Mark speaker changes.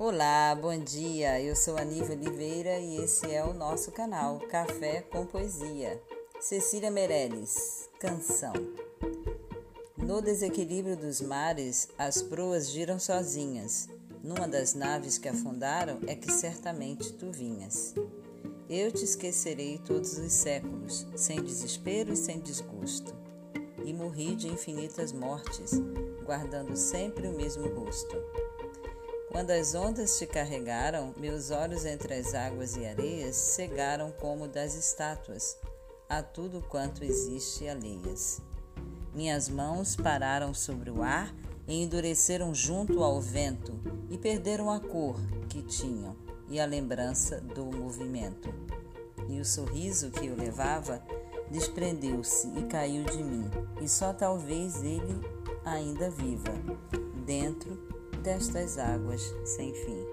Speaker 1: Olá, bom dia. Eu sou a Oliveira e esse é o nosso canal Café com Poesia. Cecília Meirelles, canção. No desequilíbrio dos mares, as proas giram sozinhas. Numa das naves que afundaram é que certamente tu vinhas. Eu te esquecerei todos os séculos, sem desespero e sem desgosto. E morri de infinitas mortes, guardando sempre o mesmo rosto. Quando as ondas te carregaram, meus olhos entre as águas e areias cegaram como das estátuas, a tudo quanto existe alheias. Minhas mãos pararam sobre o ar e endureceram junto ao vento e perderam a cor que tinham e a lembrança do movimento. E o sorriso que eu levava desprendeu-se e caiu de mim, e só talvez ele ainda viva dentro destas águas sem fim.